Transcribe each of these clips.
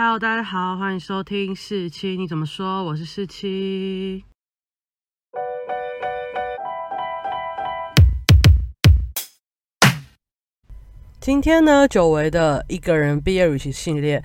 Hello，大家好，欢迎收听四七，你怎么说？我是四七。今天呢，久违的一个人毕业旅行系列，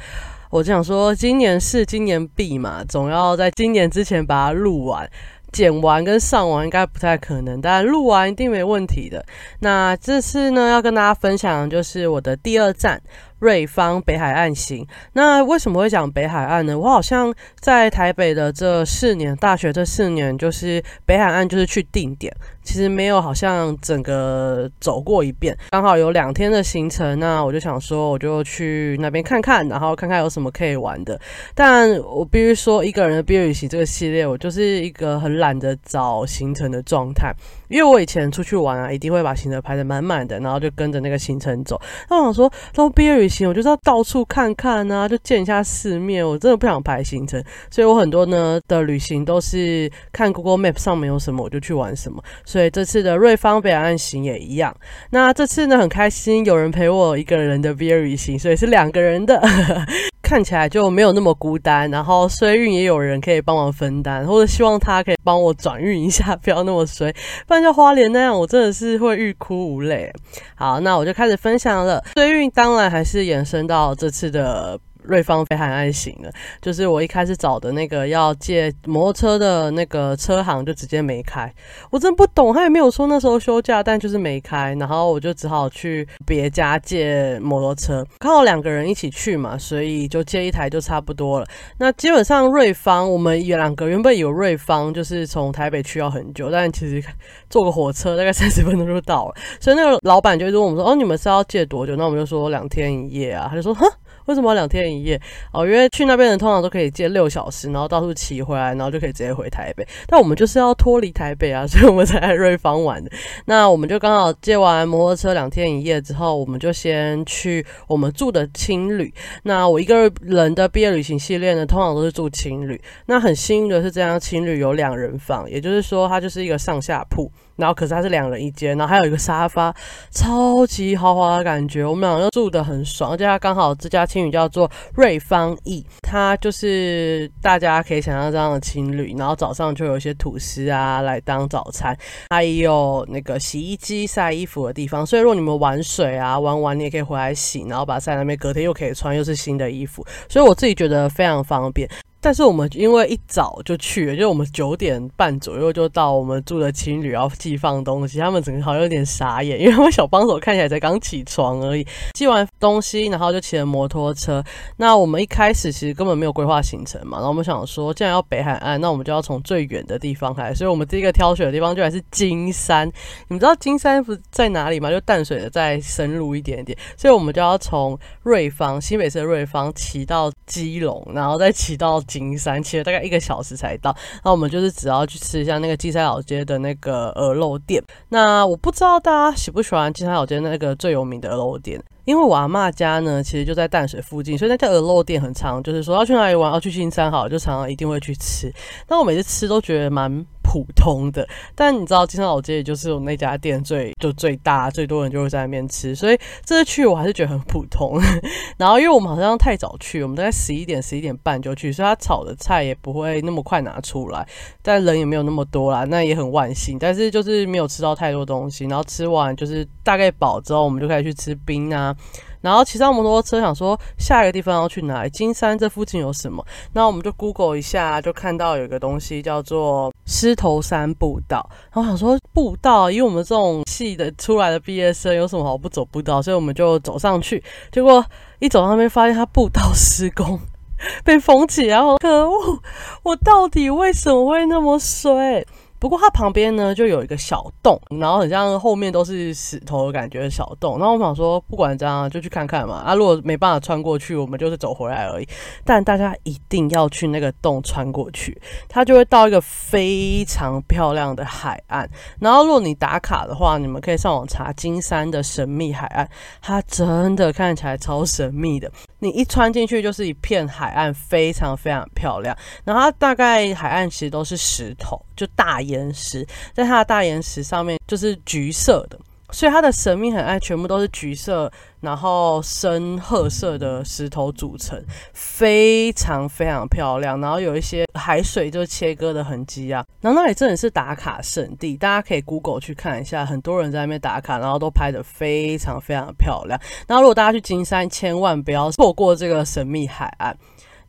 我就想说，今年是今年毕嘛，总要在今年之前把它录完。剪完跟上完应该不太可能，但录完一定没问题的。那这次呢，要跟大家分享的就是我的第二站。瑞芳北海岸行，那为什么会讲北海岸呢？我好像在台北的这四年，大学这四年，就是北海岸就是去定点，其实没有好像整个走过一遍。刚好有两天的行程，那我就想说，我就去那边看看，然后看看有什么可以玩的。但我必须说，一个人的毕业旅行这个系列，我就是一个很懒得找行程的状态。因为我以前出去玩啊，一定会把行程排得满满的，然后就跟着那个行程走。那我想说，都毕业旅行，我就是要到处看看啊，就见一下世面。我真的不想排行程，所以我很多呢的旅行都是看 Google Map 上面有什么我就去玩什么。所以这次的瑞芳北岸行也一样。那这次呢很开心，有人陪我一个人的毕业旅行，所以是两个人的。看起来就没有那么孤单，然后衰运也有人可以帮忙分担，或者希望他可以帮我转运一下，不要那么衰，不然像花莲那样，我真的是会欲哭无泪。好，那我就开始分享了，衰运当然还是延伸到这次的。瑞芳飞海岸行的，就是我一开始找的那个要借摩托车的那个车行，就直接没开。我真不懂，他也没有说那时候休假，但就是没开。然后我就只好去别家借摩托车，刚好两个人一起去嘛，所以就借一台就差不多了。那基本上瑞芳，我们有两个原本有瑞芳，就是从台北去要很久，但其实坐个火车大概三十分钟就到了。所以那个老板就问我们说：“哦，你们是要借多久？”那我们就说两天一夜啊。他就说：“哼。” 为什么两天一夜？哦，因为去那边人通常都可以借六小时，然后到处骑回来，然后就可以直接回台北。但我们就是要脱离台北啊，所以我们才来瑞芳玩。那我们就刚好借完摩托车两天一夜之后，我们就先去我们住的青旅。那我一个人的毕业旅行系列呢，通常都是住青旅。那很幸运的是，这样青旅有两人房，也就是说它就是一个上下铺。然后可是它是两人一间，然后还有一个沙发，超级豪华的感觉。我们两个住的很爽，而且它刚好这家青旅叫做瑞芳逸，它就是大家可以想象这样的青旅。然后早上就有一些吐司啊来当早餐，还有那个洗衣机晒衣服的地方。所以如果你们玩水啊玩完，你也可以回来洗，然后把晒那边，隔天又可以穿，又是新的衣服。所以我自己觉得非常方便。但是我们因为一早就去了，就我们九点半左右就到我们住的青旅要寄放东西，他们整个好像有点傻眼，因为他们小帮手看起来才刚起床而已，寄完东西然后就骑了摩托车。那我们一开始其实根本没有规划行程嘛，然后我们想说，既然要北海岸，那我们就要从最远的地方开，所以我们第一个挑选的地方就还是金山。你们知道金山不在哪里吗？就淡水的再深入一点点，所以我们就要从瑞芳新北市的瑞芳骑到基隆，然后再骑到。金山骑了大概一个小时才到，那我们就是只要去吃一下那个金山老街的那个鹅肉店。那我不知道大家喜不喜欢金山老街那个最有名的鹅肉店，因为我阿妈家呢其实就在淡水附近，所以那家鹅肉店很常，就是说要去哪里玩，要去金山好，就常常一定会去吃。那我每次吃都觉得蛮。普通的，但你知道金山老街也就是我那家店最就最大，最多人就会在那边吃，所以这次去我还是觉得很普通。然后因为我们好像太早去，我们大概十一点十一点半就去，所以他炒的菜也不会那么快拿出来，但人也没有那么多啦，那也很万幸。但是就是没有吃到太多东西，然后吃完就是大概饱之后，我们就开始去吃冰啊。然后骑上摩托车，想说下一个地方要去哪里？金山这附近有什么？那我们就 Google 一下，就看到有一个东西叫做狮头山步道。然后想说步道，以我们这种系的出来的毕业生，有什么好不走步道？所以我们就走上去。结果一走上面，发现它步道施工 被封起来。可恶！我到底为什么会那么衰？不过它旁边呢就有一个小洞，然后很像后面都是石头的感觉的小洞。然后我想说，不管怎样就去看看嘛。啊，如果没办法穿过去，我们就是走回来而已。但大家一定要去那个洞穿过去，它就会到一个非常漂亮的海岸。然后如果你打卡的话，你们可以上网查金山的神秘海岸，它真的看起来超神秘的。你一穿进去就是一片海岸，非常非常漂亮。然后它大概海岸其实都是石头，就大岩 岩石，在它的大岩石上面就是橘色的。所以它的神秘海岸全部都是橘色，然后深褐色的石头组成，非常非常漂亮。然后有一些海水就切割的痕迹啊，然后那里真的是打卡圣地，大家可以 Google 去看一下，很多人在那边打卡，然后都拍的非常非常漂亮。然后如果大家去金山，千万不要错过这个神秘海岸。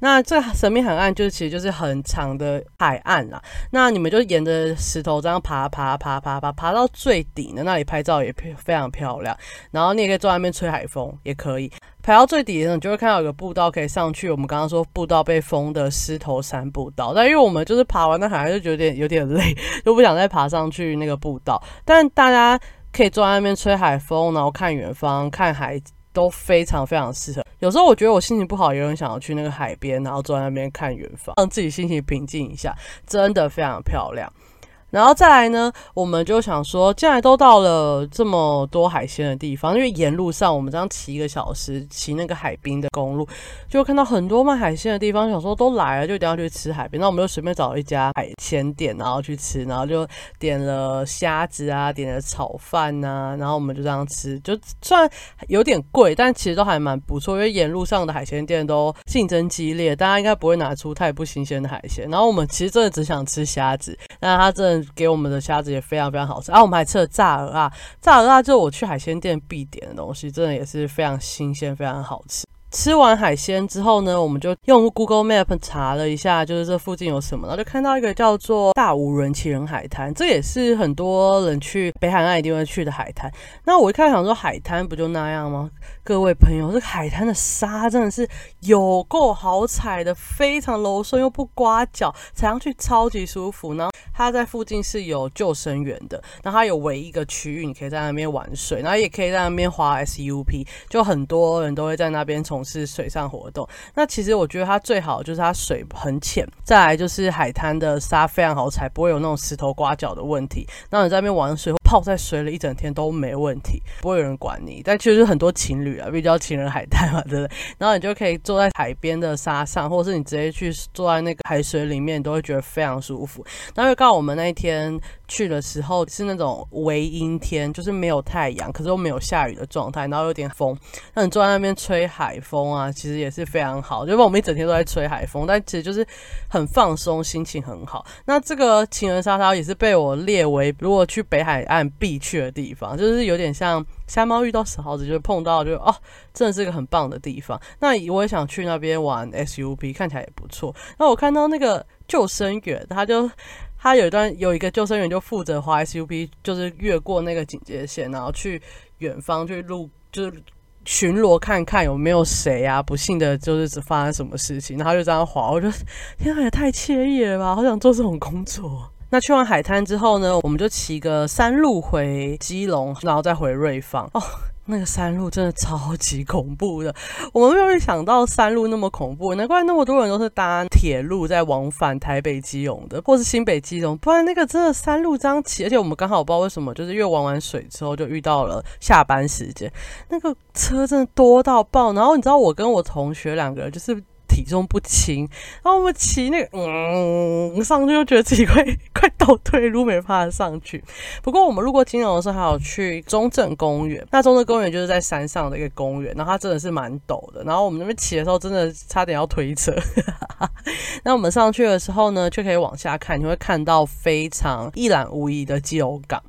那这神秘海岸就是其实就是很长的海岸啦。那你们就沿着石头这样爬爬爬爬爬爬到最顶的那里拍照也非常漂亮。然后你也可以坐在那边吹海风，也可以。爬到最底的时候，你就会看到有个步道可以上去。我们刚刚说步道被封的狮头山步道，但因为我们就是爬完那海岸就觉得有点累，就不想再爬上去那个步道。但大家可以坐在那边吹海风，然后看远方看海。都非常非常适合。有时候我觉得我心情不好，也很想要去那个海边，然后坐在那边看远方，让自己心情平静一下，真的非常漂亮。然后再来呢，我们就想说，既然都到了这么多海鲜的地方，因为沿路上我们这样骑一个小时，骑那个海滨的公路，就看到很多卖海鲜的地方。想说都来了，就一定要去吃海边。那我们就随便找了一家海鲜店，然后去吃，然后就点了虾子啊，点了炒饭呐，然后我们就这样吃。就算有点贵，但其实都还蛮不错，因为沿路上的海鲜店都竞争激烈，大家应该不会拿出太不新鲜的海鲜。然后我们其实真的只想吃虾子，但他真的。给我们的虾子也非常非常好吃啊！我们还吃了炸鹅啊，炸鹅啊，就是我去海鲜店必点的东西，真的也是非常新鲜，非常好吃。吃完海鲜之后呢，我们就用 Google Map 查了一下，就是这附近有什么，然后就看到一个叫做大无人奇人海滩，这也是很多人去北海岸一定会去的海滩。那我一开始想说，海滩不就那样吗？各位朋友，这个海滩的沙真的是有够好踩的，非常柔顺又不刮脚，踩上去超级舒服。然后它在附近是有救生员的，然后它有唯一一个区域，你可以在那边玩水，然后也可以在那边滑 SUP，就很多人都会在那边从是水上活动，那其实我觉得它最好就是它水很浅，再来就是海滩的沙非常好踩，不会有那种石头刮脚的问题。那你在那边玩水，泡在水里一整天都没问题，不会有人管你。但其实很多情侣啊，比较情人海滩嘛，对不对？然后你就可以坐在海边的沙上，或者是你直接去坐在那个海水里面，你都会觉得非常舒服。那就刚好我们那一天去的时候是那种微阴天，就是没有太阳，可是又没有下雨的状态，然后有点风，那你坐在那边吹海风。风啊，其实也是非常好，就是我们一整天都在吹海风，但其实就是很放松，心情很好。那这个情人沙滩也是被我列为如果去北海岸必去的地方，就是有点像瞎猫遇到死耗子，就是碰到就哦，真的是一个很棒的地方。那我也想去那边玩 SUP，看起来也不错。那我看到那个救生员，他就他有一段有一个救生员就负责划 SUP，就是越过那个警戒线，然后去远方去录，就是。巡逻看看有没有谁啊？不幸的就是只发生什么事情，然后就这样滑。我觉得天啊，也太惬意了吧！好想做这种工作。那去完海滩之后呢，我们就骑个山路回基隆，然后再回瑞芳。哦。那个山路真的超级恐怖的，我们没有想到山路那么恐怖，难怪那么多人都是搭铁路在往返台北基隆的，或是新北基隆，不然那个真的山路这样骑，而且我们刚好不知道为什么，就是越玩完水之后就遇到了下班时间，那个车真的多到爆，然后你知道我跟我同学两个人就是。体重不轻，然后我们骑那个，嗯，上去就觉得自己快 快倒退路，没办法上去。不过我们路过金龙的时候，还有去中正公园。那中正公园就是在山上的一个公园，然后它真的是蛮陡的。然后我们那边骑的时候，真的差点要推车。那我们上去的时候呢，就可以往下看，你会看到非常一览无遗的基隆港，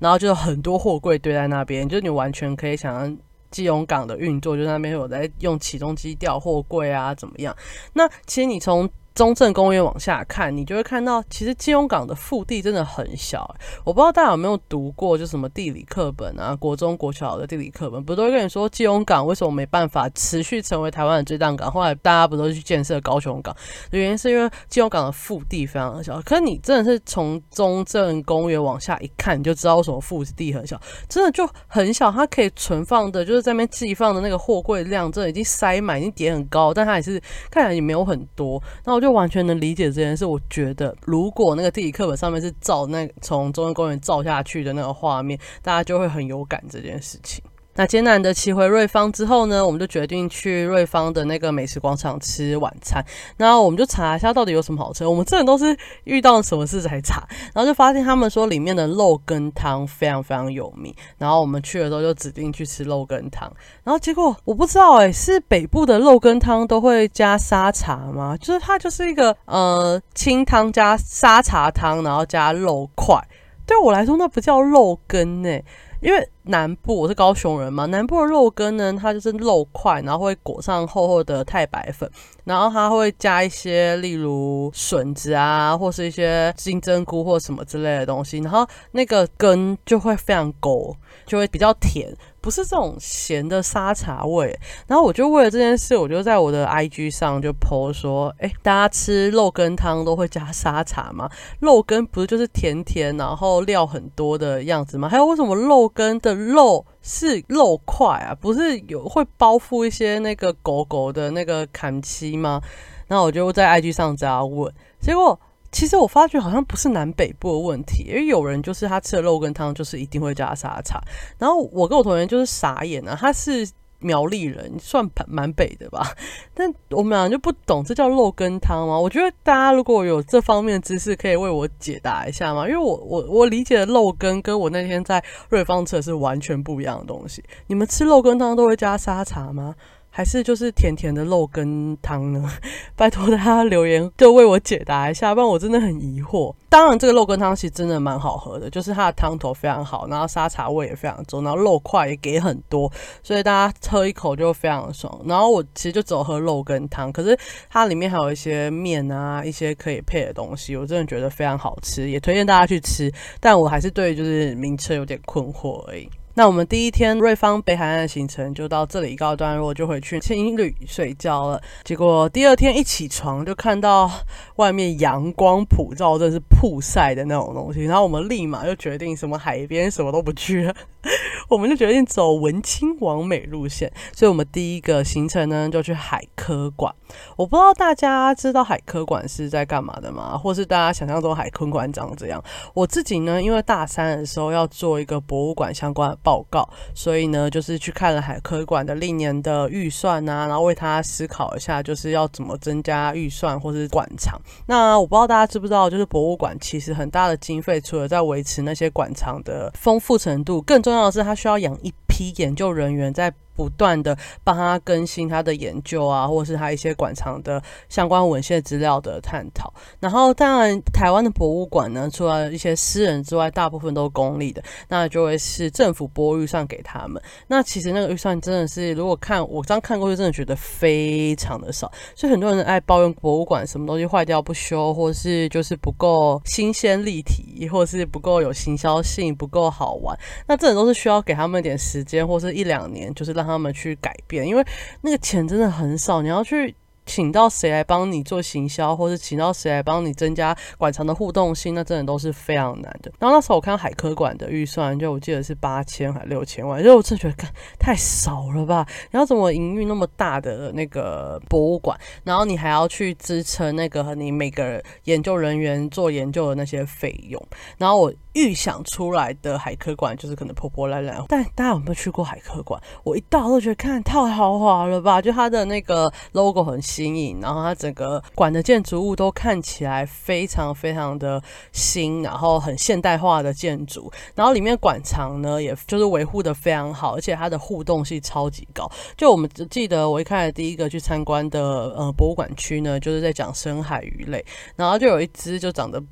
然后就很多货柜堆在那边，就是你完全可以想象。基隆港的运作，就那边有在用起重机吊货柜啊，怎么样？那其实你从中正公园往下看，你就会看到，其实基隆港的腹地真的很小。我不知道大家有没有读过，就什么地理课本啊，国中、国小的地理课本，不都会跟你说基隆港为什么没办法持续成为台湾的最大港？后来大家不都去建设高雄港？原因是因为基隆港的腹地非常的小。可是你真的是从中正公园往下一看，你就知道什么腹地很小，真的就很小。它可以存放的，就是在那边寄放的那个货柜量，真的已经塞满，已经叠很高，但它也是看起来也没有很多。那我。就完全能理解这件事。我觉得，如果那个地理课本上面是照那从中央公园照下去的那个画面，大家就会很有感这件事情。那艰难的骑回瑞芳之后呢，我们就决定去瑞芳的那个美食广场吃晚餐。然后我们就查一下到底有什么好吃。我们这人都是遇到什么事才查，然后就发现他们说里面的肉羹汤非常非常有名。然后我们去的时候就指定去吃肉羹汤。然后结果我不知道哎，是北部的肉羹汤都会加沙茶吗？就是它就是一个呃清汤加沙茶汤，然后加肉块。对我来说那不叫肉羹呢。因为南部我是高雄人嘛，南部的肉羹呢，它就是肉块，然后会裹上厚厚的太白粉，然后它会加一些例如笋子啊，或是一些金针菇或什么之类的东西，然后那个羹就会非常勾，就会比较甜。不是这种咸的沙茶味，然后我就为了这件事，我就在我的 IG 上就 po 说，哎，大家吃肉羹汤都会加沙茶吗？肉羹不是就是甜甜，然后料很多的样子吗？还有为什么肉羹的肉是肉块啊？不是有会包覆一些那个狗狗的那个砍漆吗？然后我就在 IG 上这样问，结果。其实我发觉好像不是南北部的问题，因为有人就是他吃的肉羹汤就是一定会加沙茶，然后我跟我同学就是傻眼了，他是苗栗人，算蛮北的吧，但我们俩就不懂这叫肉羹汤吗？我觉得大家如果有这方面知识，可以为我解答一下吗？因为我我我理解的肉羹跟我那天在瑞芳吃的是完全不一样的东西，你们吃肉羹汤都会加沙茶吗？还是就是甜甜的肉羹汤呢？拜托大家留言就为我解答一下，不然我真的很疑惑。当然，这个肉羹汤其实真的蛮好喝的，就是它的汤头非常好，然后沙茶味也非常重，然后肉块也给很多，所以大家喝一口就非常爽。然后我其实就只有喝肉羹汤，可是它里面还有一些面啊，一些可以配的东西，我真的觉得非常好吃，也推荐大家去吃。但我还是对就是名称有点困惑而已。那我们第一天瑞芳北海岸的行程就到这里告一段落，就回去青旅睡觉了。结果第二天一起床就看到外面阳光普照，真是曝晒的那种东西。然后我们立马就决定什么海边什么都不去了，我们就决定走文青完美路线。所以我们第一个行程呢就去海科馆。我不知道大家知道海科馆是在干嘛的吗？或是大家想象中海科馆长这样？我自己呢，因为大三的时候要做一个博物馆相关。报告，所以呢，就是去看了海科馆的历年的预算啊，然后为他思考一下，就是要怎么增加预算或是馆藏。那我不知道大家知不知道，就是博物馆其实很大的经费，除了在维持那些馆藏的丰富程度，更重要的是它需要养一批研究人员在。不断的帮他更新他的研究啊，或是他一些馆藏的相关文献资料的探讨。然后，当然，台湾的博物馆呢，除了一些私人之外，大部分都是公立的，那就会是政府拨预算给他们。那其实那个预算真的是，如果看我刚看过去，真的觉得非常的少。所以很多人爱抱怨博物馆什么东西坏掉不修，或是就是不够新鲜立体，或是不够有行销性，不够好玩。那这种都是需要给他们一点时间，或是一两年，就是让。让他们去改变，因为那个钱真的很少，你要去。请到谁来帮你做行销，或者请到谁来帮你增加馆藏的互动性，那真的都是非常难的。然后那时候我看海科馆的预算，就我记得是八千还六千万，就我真觉得太少了吧？你要怎么营运那么大的那个博物馆？然后你还要去支撑那个你每个研究人员做研究的那些费用。然后我预想出来的海科馆就是可能破破烂烂。但大家有没有去过海科馆？我一到都觉得看太豪华了吧？就它的那个 logo 很。新颖，然后它整个馆的建筑物都看起来非常非常的新，然后很现代化的建筑，然后里面馆藏呢，也就是维护的非常好，而且它的互动性超级高。就我们记得我一开始第一个去参观的呃博物馆区呢，就是在讲深海鱼类，然后就有一只就长得。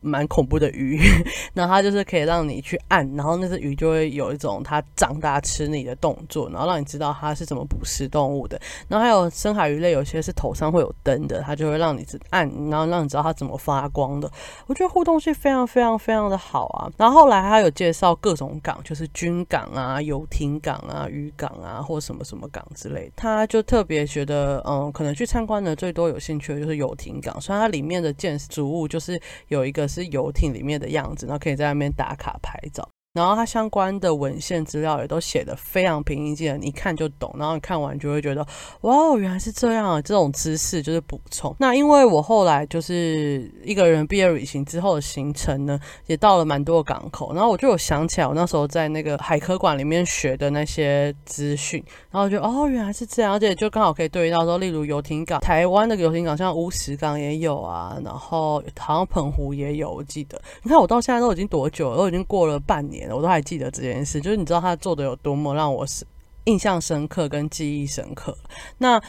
蛮恐怖的鱼，那它就是可以让你去按，然后那只鱼就会有一种它长大吃你的动作，然后让你知道它是怎么捕食动物的。然后还有深海鱼类，有些是头上会有灯的，它就会让你按，然后让你知道它怎么发光的。我觉得互动性非常非常非常的好啊。然后后来他有介绍各种港，就是军港啊、游艇港啊、渔港啊，或什么什么港之类。他就特别觉得，嗯，可能去参观的最多有兴趣的就是游艇港，虽然它里面的建筑物就是有一个。是游艇里面的样子，然后可以在那边打卡拍照。然后它相关的文献资料也都写的非常平易近人，一看就懂。然后你看完就会觉得，哇哦，原来是这样啊！这种知识就是补充。那因为我后来就是一个人毕业旅行之后的行程呢，也到了蛮多港口，然后我就有想起来我那时候在那个海科馆里面学的那些资讯，然后就哦，原来是这样，而且就刚好可以对应到说，例如游艇港，台湾的游艇港像乌石港也有啊，然后好像澎湖也有，我记得。你看我到现在都已经多久了？都已经过了半年我都还记得这件事。就是你知道他做的有多么让我印象深刻跟记忆深刻。那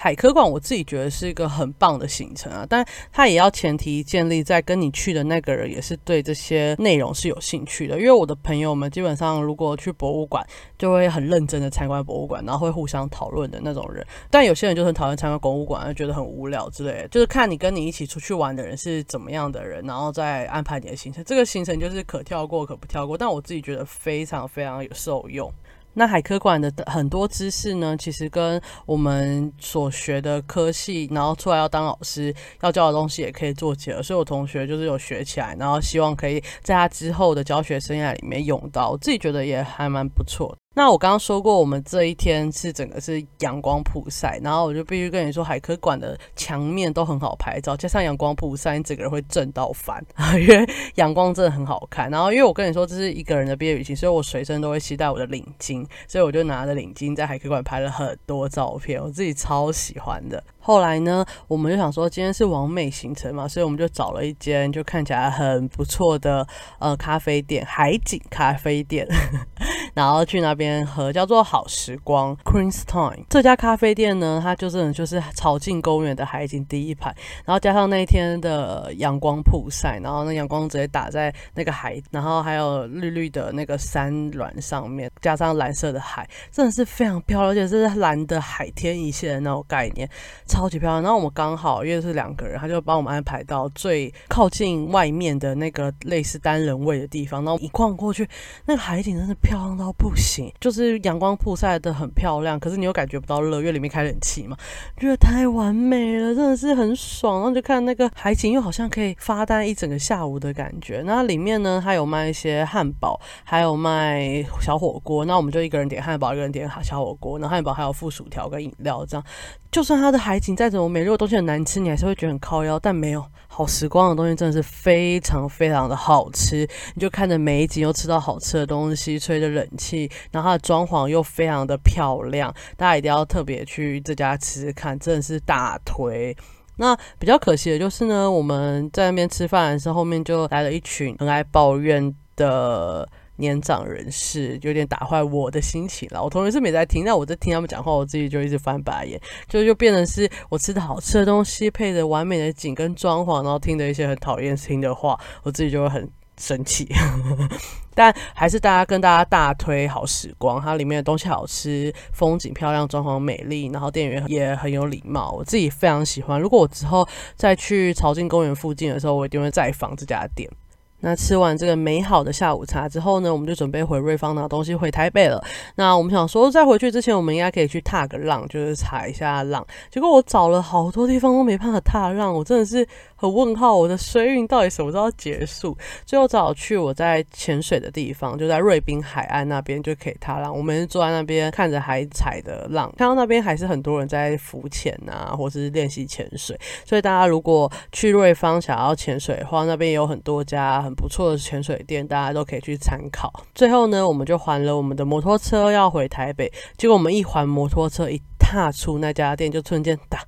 海科馆我自己觉得是一个很棒的行程啊，但它也要前提建立在跟你去的那个人也是对这些内容是有兴趣的。因为我的朋友们基本上如果去博物馆，就会很认真的参观博物馆，然后会互相讨论的那种人。但有些人就很讨厌参观博物馆，觉得很无聊之类的。就是看你跟你一起出去玩的人是怎么样的人，然后再安排你的行程。这个行程就是可跳过可不跳过，但我自己觉得非常非常有受用。那海科馆的很多知识呢，其实跟我们所学的科系，然后出来要当老师要教的东西也可以做结合，所以我同学就是有学起来，然后希望可以在他之后的教学生涯里面用到，我自己觉得也还蛮不错。那我刚刚说过，我们这一天是整个是阳光普晒，然后我就必须跟你说，海科馆的墙面都很好拍照，加上阳光普晒，你整个人会震到翻，因为阳光真的很好看。然后因为我跟你说这是一个人的毕业旅行，所以我随身都会携带我的领巾，所以我就拿着领巾在海科馆拍了很多照片，我自己超喜欢的。后来呢，我们就想说今天是完美行程嘛，所以我们就找了一间就看起来很不错的呃咖啡店，海景咖啡店。然后去那边喝，叫做好时光 （Queen's Time） 这家咖啡店呢，它就真的就是朝近公园的海景第一排，然后加上那一天的阳光曝晒，然后那阳光直接打在那个海，然后还有绿绿的那个山峦上面，加上蓝色的海，真的是非常漂亮，而且是蓝的海天一线的那种概念，超超级漂亮。然后我们刚好因为是两个人，他就帮我们安排到最靠近外面的那个类似单人位的地方，然后一逛过去，那个海景真的漂亮到。不行，就是阳光曝晒的很漂亮，可是你又感觉不到热，因为里面开冷气嘛，觉得太完美了，真的是很爽。然后就看那个海景，又好像可以发呆一整个下午的感觉。那里面呢，它有卖一些汉堡，还有卖小火锅。那我们就一个人点汉堡，一个人点小火锅。然后汉堡还有附薯条跟饮料，这样。就算它的海景再怎么美，如果东西很难吃，你还是会觉得很靠腰。但没有好时光的东西，真的是非常非常的好吃。你就看着美景，又吃到好吃的东西，吹着冷气，然后它的装潢又非常的漂亮，大家一定要特别去这家吃吃看，真的是大推。那比较可惜的就是呢，我们在那边吃饭的时候，后面就来了一群很爱抱怨的。年长人士有点打坏我的心情了。我同学是没在听，但我在听他们讲话，我自己就一直翻白眼，就就变成是我吃的好吃的东西，配着完美的景跟装潢，然后听着一些很讨厌听的话，我自己就会很生气。但还是大家跟大家大推好时光，它里面的东西好吃，风景漂亮，装潢美丽，然后店员也很有礼貌，我自己非常喜欢。如果我之后再去朝境公园附近的时候，我一定会再访这家店。那吃完这个美好的下午茶之后呢，我们就准备回瑞芳拿东西回台北了。那我们想说，在回去之前，我们应该可以去踏个浪，就是踩一下浪。结果我找了好多地方都没办法踏浪，我真的是很问号，我的水运到底什么时候结束？最后只好去我在潜水的地方，就在瑞滨海岸那边就可以踏浪。我们坐在那边看着海踩的浪，看到那边还是很多人在浮潜啊，或是练习潜水。所以大家如果去瑞芳想要潜水的话，那边有很多家。很不错的潜水店，大家都可以去参考。最后呢，我们就还了我们的摩托车，要回台北。结果我们一还摩托车，一踏出那家店，就瞬间打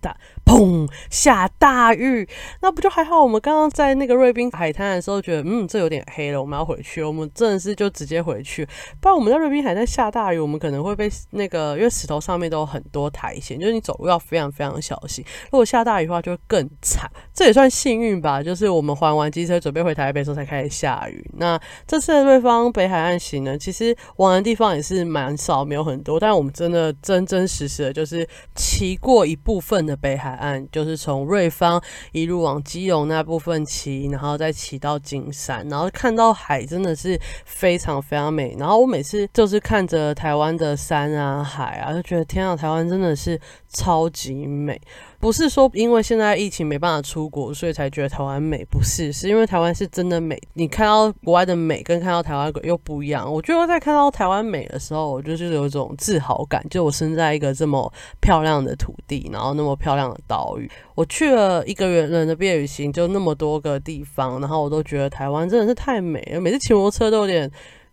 大。砰！下大雨，那不就还好？我们刚刚在那个瑞滨海滩的时候，觉得嗯，这有点黑了，我们要回去。我们真的是就直接回去，不然我们在瑞滨海滩下大雨，我们可能会被那个，因为石头上面都有很多苔藓，就是你走路要非常非常小心。如果下大雨的话，就会更惨。这也算幸运吧，就是我们还完机车，准备回台北的时候才开始下雨。那这次的瑞芳北海岸行呢，其实玩的地方也是蛮少，没有很多，但我们真的真真实实的，就是骑过一部分的。北海岸，就是从瑞芳一路往基隆那部分骑，然后再骑到金山，然后看到海真的是非常非常美。然后我每次就是看着台湾的山啊海啊，就觉得天啊，台湾真的是超级美。不是说因为现在疫情没办法出国，所以才觉得台湾美，不是，是因为台湾是真的美。你看到国外的美跟看到台湾又不一样。我觉得在看到台湾美的时候，我就是有一种自豪感，就我生在一个这么漂亮的土地，然后那么漂亮的岛屿。我去了一个人的毕业旅行，就那么多个地方，然后我都觉得台湾真的是太美了。每次骑摩托车都有点。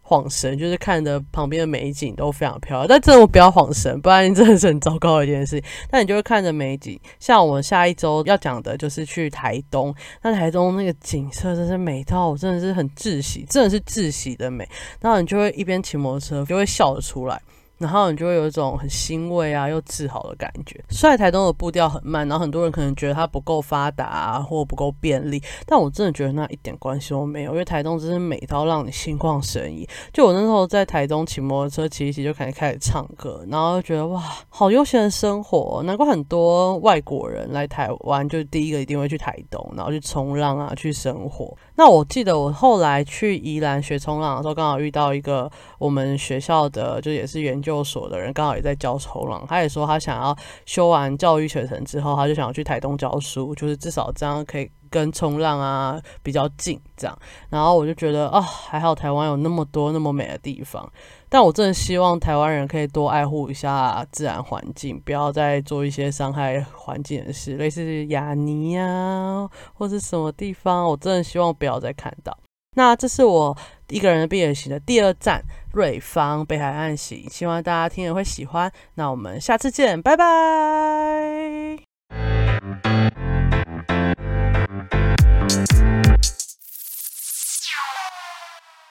晃神就是看着旁边的美景都非常漂亮，但真的不要晃神，不然真的是很糟糕的一件事。那你就会看着美景，像我们下一周要讲的就是去台东，那台东那个景色真是美到我真的是很窒息，真的是窒息的美。然后你就会一边骑摩托车，就会笑得出来。然后你就会有一种很欣慰啊又自豪的感觉。虽然台东的步调很慢，然后很多人可能觉得它不够发达啊，或不够便利，但我真的觉得那一点关系都没有，因为台东真是美到让你心旷神怡。就我那时候在台东骑摩托车骑一骑，就开始开始唱歌，然后就觉得哇，好悠闲的生活。难怪很多外国人来台湾，就第一个一定会去台东，然后去冲浪啊，去生活。那我记得我后来去宜兰学冲浪的时候，刚好遇到一个我们学校的，就也是研究所的人，刚好也在教冲浪。他也说他想要修完教育学程之后，他就想要去台东教书，就是至少这样可以跟冲浪啊比较近这样。然后我就觉得啊，还好台湾有那么多那么美的地方。但我真的希望台湾人可以多爱护一下自然环境，不要再做一些伤害环境的事，类似雅尼呀，或是什么地方，我真的希望不要再看到。那这是我一个人的毕业行的第二站，瑞芳北海岸行，希望大家听了会喜欢。那我们下次见，拜拜。